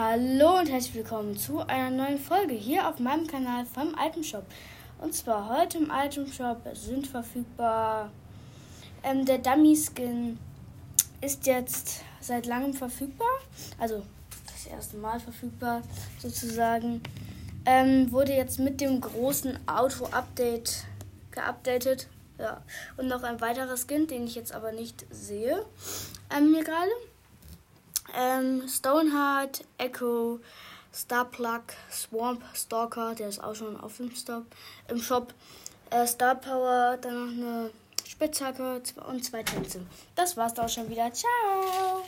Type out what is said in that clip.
Hallo und herzlich willkommen zu einer neuen Folge hier auf meinem Kanal vom Item Shop. Und zwar heute im Item Shop sind verfügbar ähm, der Dummy Skin ist jetzt seit langem verfügbar, also das erste Mal verfügbar sozusagen. Ähm, wurde jetzt mit dem großen Auto-Update geupdatet. Ja. Und noch ein weiterer Skin, den ich jetzt aber nicht sehe. Ähm, hier gerade. Ähm, Stoneheart, Echo, Starplug, Swamp, Stalker, der ist auch schon auf dem Stop, im Shop. Äh, Star Power, dann noch eine Spitzhacke und zwei Tänze. Das war's doch schon wieder. Ciao!